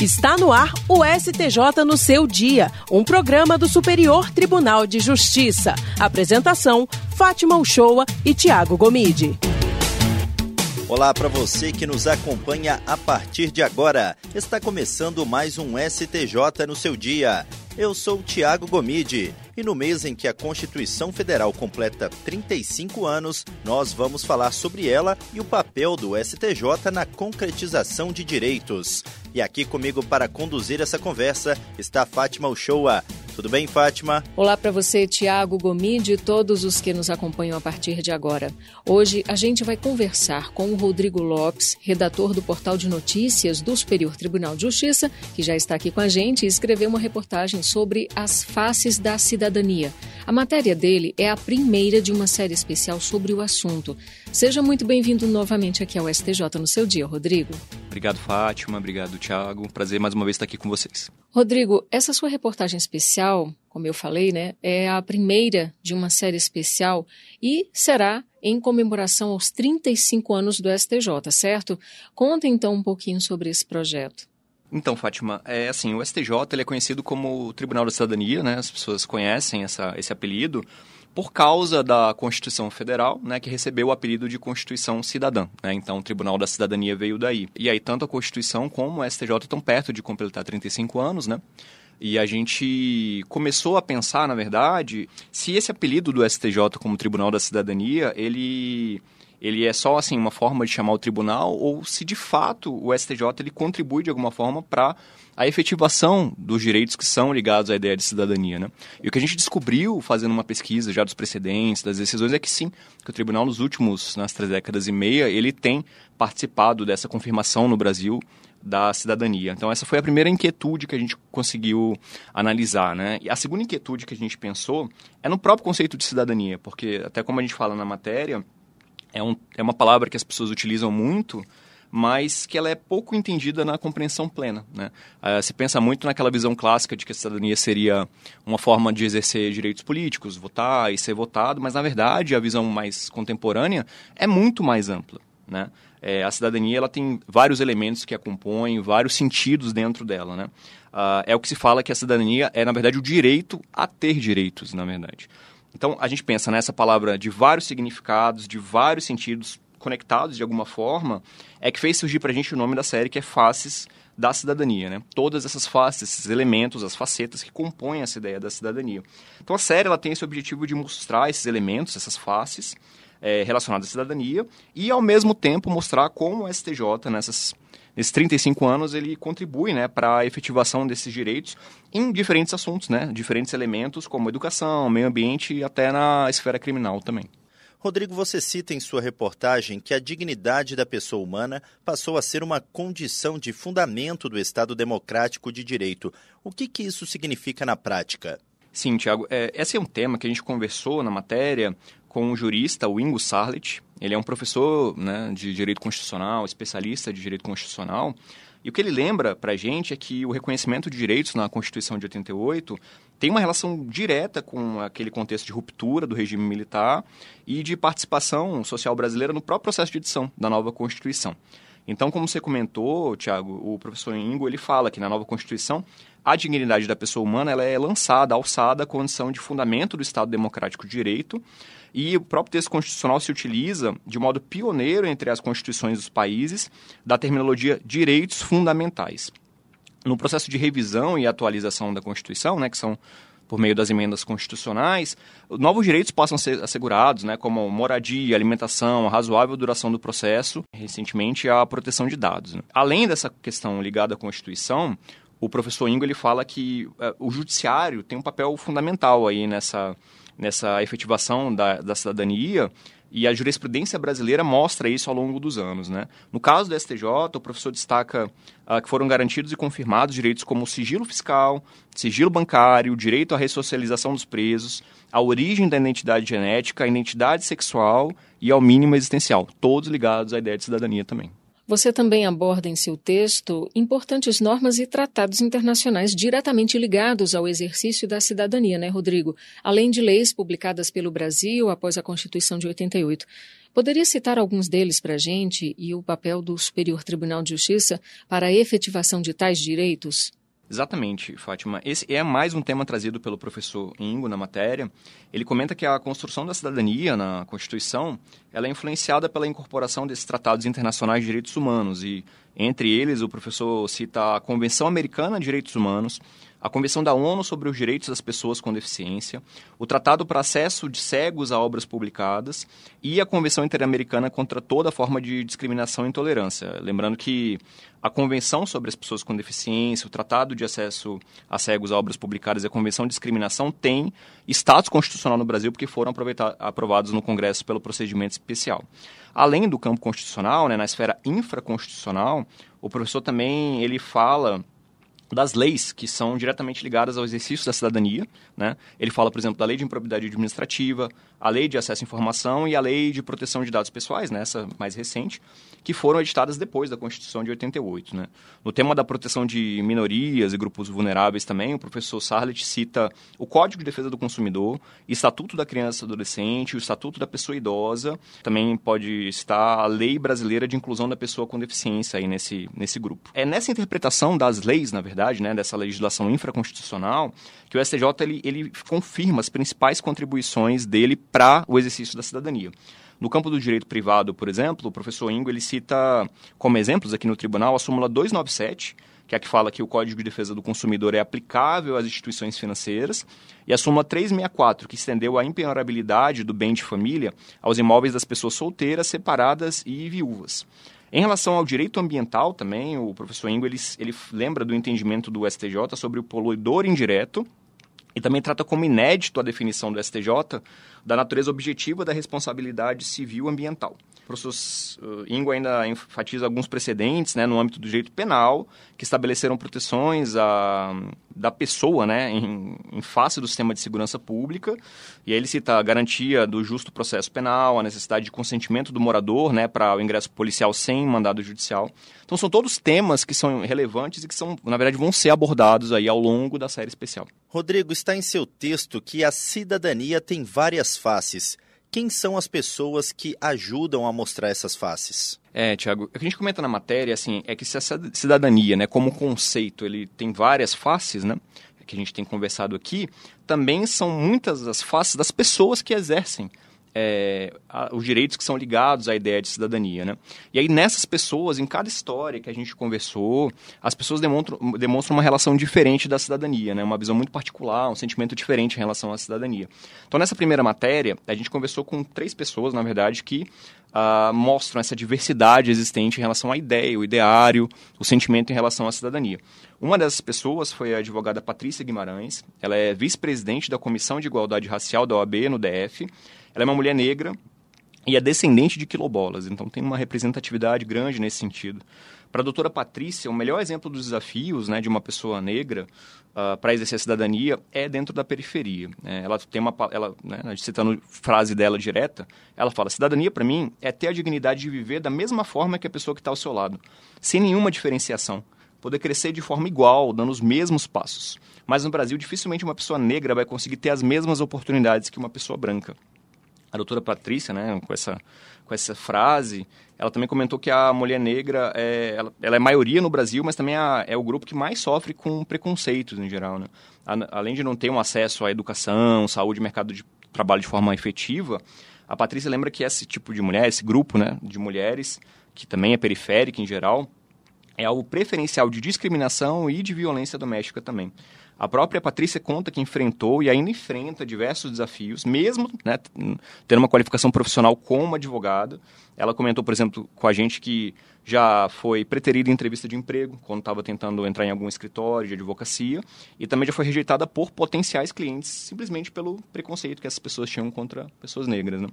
Está no ar o STJ no seu dia, um programa do Superior Tribunal de Justiça. Apresentação: Fátima Uchoa e Tiago Gomide. Olá para você que nos acompanha a partir de agora. Está começando mais um STJ no seu dia. Eu sou Tiago Gomide e no mês em que a Constituição Federal completa 35 anos, nós vamos falar sobre ela e o papel do STJ na concretização de direitos. E aqui comigo para conduzir essa conversa está Fátima Uchoa, tudo bem, Fátima? Olá para você, Tiago Gomide e todos os que nos acompanham a partir de agora. Hoje a gente vai conversar com o Rodrigo Lopes, redator do portal de notícias do Superior Tribunal de Justiça, que já está aqui com a gente e escreveu uma reportagem sobre as faces da cidadania. A matéria dele é a primeira de uma série especial sobre o assunto. Seja muito bem-vindo novamente aqui ao STJ no seu dia, Rodrigo. Obrigado, Fátima. Obrigado, Tiago. Prazer mais uma vez estar aqui com vocês. Rodrigo, essa sua reportagem especial, como eu falei, né, é a primeira de uma série especial e será em comemoração aos 35 anos do STJ, certo? Conta então um pouquinho sobre esse projeto. Então, Fátima, é assim, o STJ ele é conhecido como Tribunal da Cidadania, né? As pessoas conhecem essa, esse apelido por causa da Constituição Federal, né, que recebeu o apelido de Constituição Cidadã. Né? Então, o Tribunal da Cidadania veio daí. E aí, tanto a Constituição como o STJ estão perto de completar 35 anos, né? E a gente começou a pensar, na verdade, se esse apelido do STJ como Tribunal da Cidadania, ele ele é só assim uma forma de chamar o tribunal ou se de fato o STJ ele contribui de alguma forma para a efetivação dos direitos que são ligados à ideia de cidadania. Né? E o que a gente descobriu fazendo uma pesquisa já dos precedentes, das decisões, é que sim, que o tribunal nos últimos, nas três décadas e meia, ele tem participado dessa confirmação no Brasil da cidadania. Então essa foi a primeira inquietude que a gente conseguiu analisar, né? E a segunda inquietude que a gente pensou é no próprio conceito de cidadania, porque até como a gente fala na matéria, é, um, é uma palavra que as pessoas utilizam muito, mas que ela é pouco entendida na compreensão plena. Né? Uh, se pensa muito naquela visão clássica de que a cidadania seria uma forma de exercer direitos políticos, votar e ser votado, mas na verdade a visão mais contemporânea é muito mais ampla. Né? É, a cidadania ela tem vários elementos que a compõem, vários sentidos dentro dela. Né? Uh, é o que se fala que a cidadania é, na verdade, o direito a ter direitos, na verdade. Então, a gente pensa nessa palavra de vários significados, de vários sentidos conectados de alguma forma, é que fez surgir para a gente o nome da série, que é Faces da Cidadania, né? Todas essas faces, esses elementos, as facetas que compõem essa ideia da cidadania. Então, a série ela tem esse objetivo de mostrar esses elementos, essas faces é, relacionadas à cidadania e, ao mesmo tempo, mostrar como o STJ, nessas nesses 35 anos, ele contribui né, para a efetivação desses direitos em diferentes assuntos, né, diferentes elementos como educação, meio ambiente e até na esfera criminal também. Rodrigo, você cita em sua reportagem que a dignidade da pessoa humana passou a ser uma condição de fundamento do Estado democrático de direito. O que, que isso significa na prática? Sim, Tiago. É, esse é um tema que a gente conversou na matéria com o jurista, o Ingo Sarlet. Ele é um professor né, de direito constitucional, especialista de direito constitucional. E o que ele lembra para a gente é que o reconhecimento de direitos na Constituição de 88 tem uma relação direta com aquele contexto de ruptura do regime militar e de participação social brasileira no próprio processo de edição da nova Constituição. Então, como você comentou, Tiago, o professor Ingo ele fala que na nova Constituição a dignidade da pessoa humana ela é lançada, alçada à condição de fundamento do Estado Democrático de Direito e o próprio texto constitucional se utiliza de modo pioneiro entre as constituições dos países da terminologia direitos fundamentais. No processo de revisão e atualização da Constituição, né, que são por meio das emendas constitucionais, novos direitos possam ser assegurados, né, como moradia, alimentação, razoável duração do processo, recentemente a proteção de dados. Né. Além dessa questão ligada à Constituição, o professor Ingo ele fala que uh, o judiciário tem um papel fundamental aí nessa, nessa efetivação da, da cidadania e a jurisprudência brasileira mostra isso ao longo dos anos. Né? No caso do STJ, o professor destaca uh, que foram garantidos e confirmados direitos como sigilo fiscal, sigilo bancário, direito à ressocialização dos presos, a origem da identidade genética, a identidade sexual e ao mínimo existencial, todos ligados à ideia de cidadania também. Você também aborda em seu texto importantes normas e tratados internacionais diretamente ligados ao exercício da cidadania, né, Rodrigo? Além de leis publicadas pelo Brasil após a Constituição de 88. Poderia citar alguns deles para a gente e o papel do Superior Tribunal de Justiça para a efetivação de tais direitos? Exatamente, Fátima. Esse é mais um tema trazido pelo professor Ingo na matéria. Ele comenta que a construção da cidadania na Constituição ela é influenciada pela incorporação desses tratados internacionais de direitos humanos e, entre eles, o professor cita a Convenção Americana de Direitos Humanos, a Convenção da ONU sobre os Direitos das Pessoas com Deficiência, o Tratado para Acesso de Cegos a Obras Publicadas e a Convenção Interamericana contra toda forma de discriminação e intolerância. Lembrando que a Convenção sobre as Pessoas com Deficiência, o Tratado de Acesso a Cegos a Obras Publicadas e a Convenção de Discriminação têm status constitucional no Brasil porque foram aprovados no Congresso pelo procedimento especial. Além do campo constitucional, né, na esfera infraconstitucional, o professor também ele fala das leis que são diretamente ligadas ao exercício da cidadania. Né? Ele fala, por exemplo, da lei de improbidade administrativa, a lei de acesso à informação e a lei de proteção de dados pessoais, né? essa mais recente, que foram editadas depois da Constituição de 88. Né? No tema da proteção de minorias e grupos vulneráveis também, o professor Sarlet cita o Código de Defesa do Consumidor, Estatuto da Criança e Adolescente, o Estatuto da Pessoa Idosa, também pode citar a Lei Brasileira de Inclusão da Pessoa com Deficiência aí nesse, nesse grupo. É nessa interpretação das leis, na verdade, né, dessa legislação infraconstitucional, que o STJ ele, ele confirma as principais contribuições dele para o exercício da cidadania. No campo do direito privado, por exemplo, o professor Ingo ele cita como exemplos aqui no tribunal a súmula 297, que é a que fala que o Código de Defesa do Consumidor é aplicável às instituições financeiras, e a súmula 364, que estendeu a impenhorabilidade do bem de família aos imóveis das pessoas solteiras, separadas e viúvas. Em relação ao direito ambiental também, o professor Ingo ele, ele lembra do entendimento do STJ sobre o poluidor indireto, e também trata como inédito a definição do STJ da natureza objetiva da responsabilidade civil ambiental. O professor uh, Ingo ainda enfatiza alguns precedentes né, no âmbito do direito penal que estabeleceram proteções a, da pessoa né, em, em, face do sistema de segurança pública. E aí ele cita a garantia do justo processo penal, a necessidade de consentimento do morador né, para o ingresso policial sem mandado judicial. Então são todos temas que são relevantes e que são, na verdade, vão ser abordados aí ao longo da série especial. Rodrigo, está em seu texto que a cidadania tem várias faces. Quem são as pessoas que ajudam a mostrar essas faces? É, Tiago, o que a gente comenta na matéria assim, é que se a cidadania, né, como conceito, ele tem várias faces, né, que a gente tem conversado aqui, também são muitas as faces das pessoas que exercem é, a, os direitos que são ligados à ideia de cidadania. Né? E aí, nessas pessoas, em cada história que a gente conversou, as pessoas demonstram, demonstram uma relação diferente da cidadania, né? uma visão muito particular, um sentimento diferente em relação à cidadania. Então, nessa primeira matéria, a gente conversou com três pessoas, na verdade, que Uh, mostram essa diversidade existente em relação à ideia, o ideário, o sentimento em relação à cidadania. Uma dessas pessoas foi a advogada Patrícia Guimarães. Ela é vice-presidente da Comissão de Igualdade Racial da OAB no DF ela é uma mulher negra e é descendente de quilombolas, então tem uma representatividade grande nesse sentido. Para a doutora Patrícia, o melhor exemplo dos desafios né, de uma pessoa negra uh, para exercer a cidadania é dentro da periferia. Né? Ela tem uma, ela, né, citando frase dela direta, ela fala: cidadania para mim é ter a dignidade de viver da mesma forma que a pessoa que está ao seu lado, sem nenhuma diferenciação poder crescer de forma igual, dando os mesmos passos. Mas no Brasil, dificilmente uma pessoa negra vai conseguir ter as mesmas oportunidades que uma pessoa branca a doutora Patrícia, né, com essa, com essa frase, ela também comentou que a mulher negra é, ela, ela é maioria no Brasil, mas também é, é o grupo que mais sofre com preconceitos em geral. Né? A, além de não ter um acesso à educação, saúde mercado de trabalho de forma efetiva, a Patrícia lembra que esse tipo de mulher, esse grupo né, de mulheres, que também é periférica em geral, é algo preferencial de discriminação e de violência doméstica também. A própria Patrícia conta que enfrentou e ainda enfrenta diversos desafios, mesmo né, tendo uma qualificação profissional como advogada. Ela comentou, por exemplo, com a gente que já foi preterida em entrevista de emprego, quando estava tentando entrar em algum escritório de advocacia, e também já foi rejeitada por potenciais clientes, simplesmente pelo preconceito que essas pessoas tinham contra pessoas negras. Né?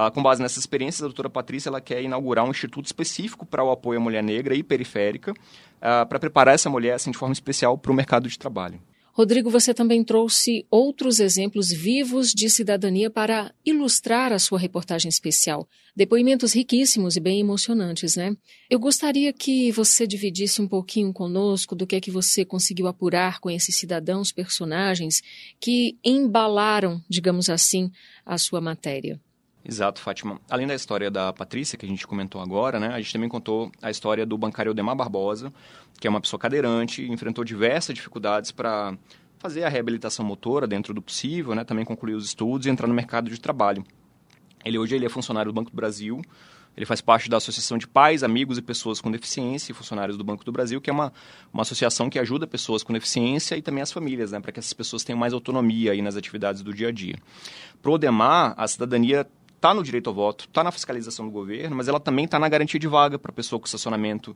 Ah, com base nessas experiências, a doutora Patrícia ela quer inaugurar um instituto específico para o apoio à mulher negra e periférica, ah, para preparar essa mulher assim, de forma especial para o mercado de trabalho. Rodrigo, você também trouxe outros exemplos vivos de cidadania para ilustrar a sua reportagem especial. Depoimentos riquíssimos e bem emocionantes, né? Eu gostaria que você dividisse um pouquinho conosco do que é que você conseguiu apurar com esses cidadãos, personagens que embalaram, digamos assim, a sua matéria. Exato, Fátima. Além da história da Patrícia, que a gente comentou agora, né, a gente também contou a história do bancário Odemar Barbosa, que é uma pessoa cadeirante, enfrentou diversas dificuldades para fazer a reabilitação motora dentro do possível, né, também concluir os estudos e entrar no mercado de trabalho. Ele hoje ele é funcionário do Banco do Brasil, ele faz parte da Associação de Pais, Amigos e Pessoas com Deficiência e Funcionários do Banco do Brasil, que é uma, uma associação que ajuda pessoas com deficiência e também as famílias, né, para que essas pessoas tenham mais autonomia aí nas atividades do dia a dia. Para o Odemar, a cidadania está no direito ao voto, está na fiscalização do governo, mas ela também está na garantia de vaga para pessoa com estacionamento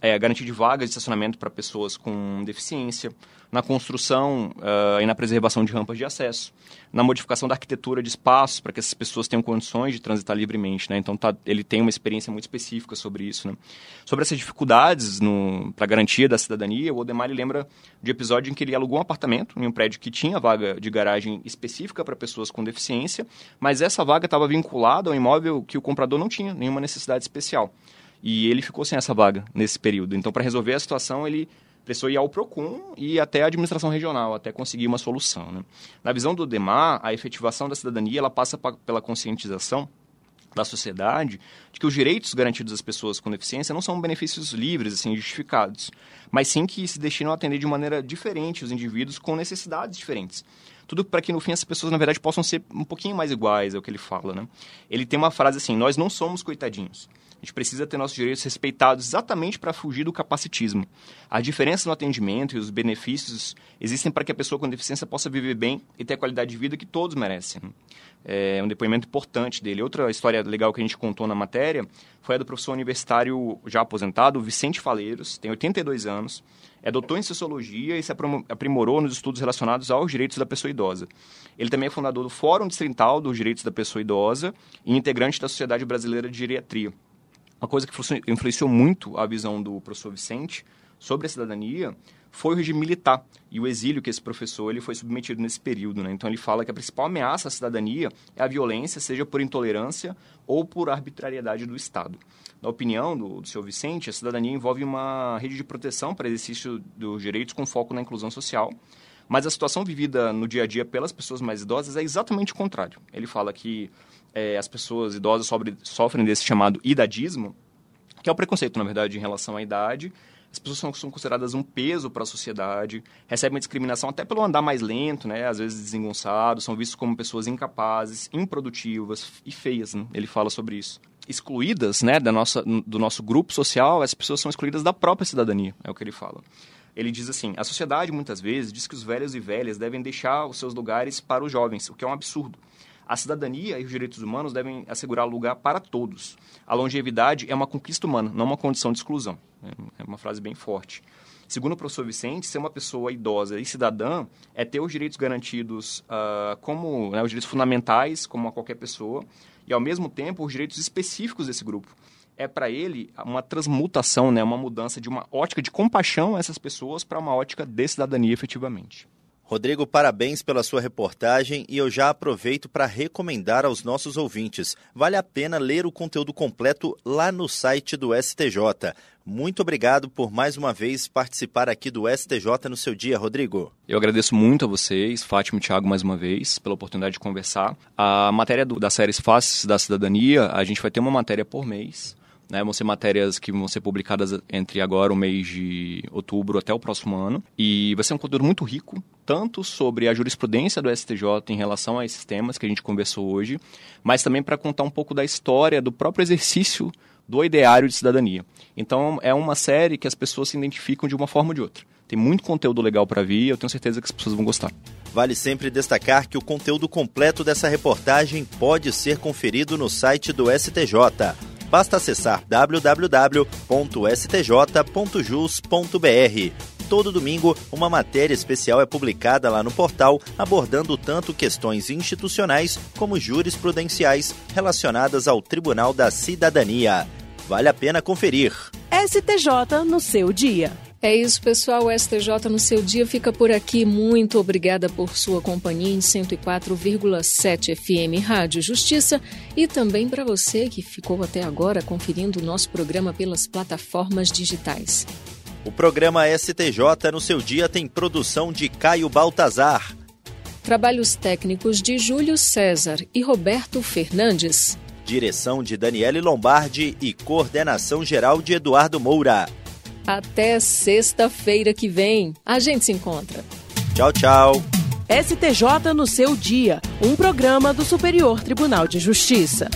é, garantia de vagas de estacionamento para pessoas com deficiência, na construção uh, e na preservação de rampas de acesso, na modificação da arquitetura de espaços para que essas pessoas tenham condições de transitar livremente. Né? Então, tá, ele tem uma experiência muito específica sobre isso. Né? Sobre essas dificuldades para a garantia da cidadania, o Odemar lembra de episódio em que ele alugou um apartamento em um prédio que tinha vaga de garagem específica para pessoas com deficiência, mas essa vaga estava vinculada ao imóvel que o comprador não tinha nenhuma necessidade especial. E ele ficou sem essa vaga nesse período. Então, para resolver a situação, ele precisou ir ao PROCON e até a administração regional, até conseguir uma solução. Né? Na visão do DEMAR, a efetivação da cidadania ela passa pela conscientização da sociedade de que os direitos garantidos às pessoas com deficiência não são benefícios livres, assim, justificados, mas sim que se destinam a atender de maneira diferente os indivíduos com necessidades diferentes. Tudo para que, no fim, essas pessoas, na verdade, possam ser um pouquinho mais iguais, é o que ele fala, né? Ele tem uma frase assim, nós não somos coitadinhos. A gente precisa ter nossos direitos respeitados exatamente para fugir do capacitismo. A diferença no atendimento e os benefícios existem para que a pessoa com deficiência possa viver bem e ter a qualidade de vida que todos merecem. É um depoimento importante dele. Outra história legal que a gente contou na matéria foi a do professor universitário já aposentado, Vicente Faleiros, tem 82 anos, é doutor em Sociologia e se aprimorou nos estudos relacionados aos direitos da pessoa idosa. Ele também é fundador do Fórum Distrital dos Direitos da Pessoa Idosa e integrante da Sociedade Brasileira de Geriatria. Uma coisa que influenciou muito a visão do professor Vicente sobre a cidadania foi o regime militar e o exílio que esse professor ele foi submetido nesse período. Né? Então ele fala que a principal ameaça à cidadania é a violência, seja por intolerância ou por arbitrariedade do Estado. Na opinião do, do senhor Vicente, a cidadania envolve uma rede de proteção para exercício dos direitos com foco na inclusão social, mas a situação vivida no dia a dia pelas pessoas mais idosas é exatamente o contrário. Ele fala que é, as pessoas idosas sobre, sofrem desse chamado idadismo, que é o preconceito, na verdade, em relação à idade. As pessoas são, são consideradas um peso para a sociedade, recebem discriminação até pelo andar mais lento, né? às vezes desengonçados, são vistos como pessoas incapazes, improdutivas e feias. Né? Ele fala sobre isso. Excluídas né, da nossa, do nosso grupo social, as pessoas são excluídas da própria cidadania, é o que ele fala. Ele diz assim: a sociedade muitas vezes diz que os velhos e velhas devem deixar os seus lugares para os jovens, o que é um absurdo. A cidadania e os direitos humanos devem assegurar lugar para todos. A longevidade é uma conquista humana, não uma condição de exclusão. É uma frase bem forte. Segundo o professor Vicente, ser uma pessoa idosa e cidadã é ter os direitos garantidos uh, como né, os direitos fundamentais, como a qualquer pessoa, e ao mesmo tempo os direitos específicos desse grupo. É para ele uma transmutação, né, uma mudança de uma ótica de compaixão a essas pessoas para uma ótica de cidadania efetivamente. Rodrigo, parabéns pela sua reportagem e eu já aproveito para recomendar aos nossos ouvintes. Vale a pena ler o conteúdo completo lá no site do STJ. Muito obrigado por mais uma vez participar aqui do STJ no seu dia, Rodrigo. Eu agradeço muito a vocês, Fátima e Thiago, mais uma vez, pela oportunidade de conversar. A matéria do, da série Faces da Cidadania, a gente vai ter uma matéria por mês. Né, vão ser matérias que vão ser publicadas entre agora, o mês de outubro, até o próximo ano. E vai ser um conteúdo muito rico, tanto sobre a jurisprudência do STJ em relação a esses temas que a gente conversou hoje, mas também para contar um pouco da história do próprio exercício do ideário de cidadania. Então, é uma série que as pessoas se identificam de uma forma ou de outra. Tem muito conteúdo legal para vir eu tenho certeza que as pessoas vão gostar. Vale sempre destacar que o conteúdo completo dessa reportagem pode ser conferido no site do STJ basta acessar www.stj.jus.br. Todo domingo, uma matéria especial é publicada lá no portal, abordando tanto questões institucionais como jurisprudenciais relacionadas ao Tribunal da Cidadania. Vale a pena conferir. STJ no seu dia. É isso, pessoal. O STJ no seu dia fica por aqui. Muito obrigada por sua companhia em 104,7 FM Rádio Justiça e também para você que ficou até agora conferindo o nosso programa pelas plataformas digitais. O programa STJ no seu dia tem produção de Caio Baltazar. Trabalhos técnicos de Júlio César e Roberto Fernandes. Direção de Daniele Lombardi e coordenação geral de Eduardo Moura. Até sexta-feira que vem. A gente se encontra. Tchau, tchau. STJ no seu dia, um programa do Superior Tribunal de Justiça.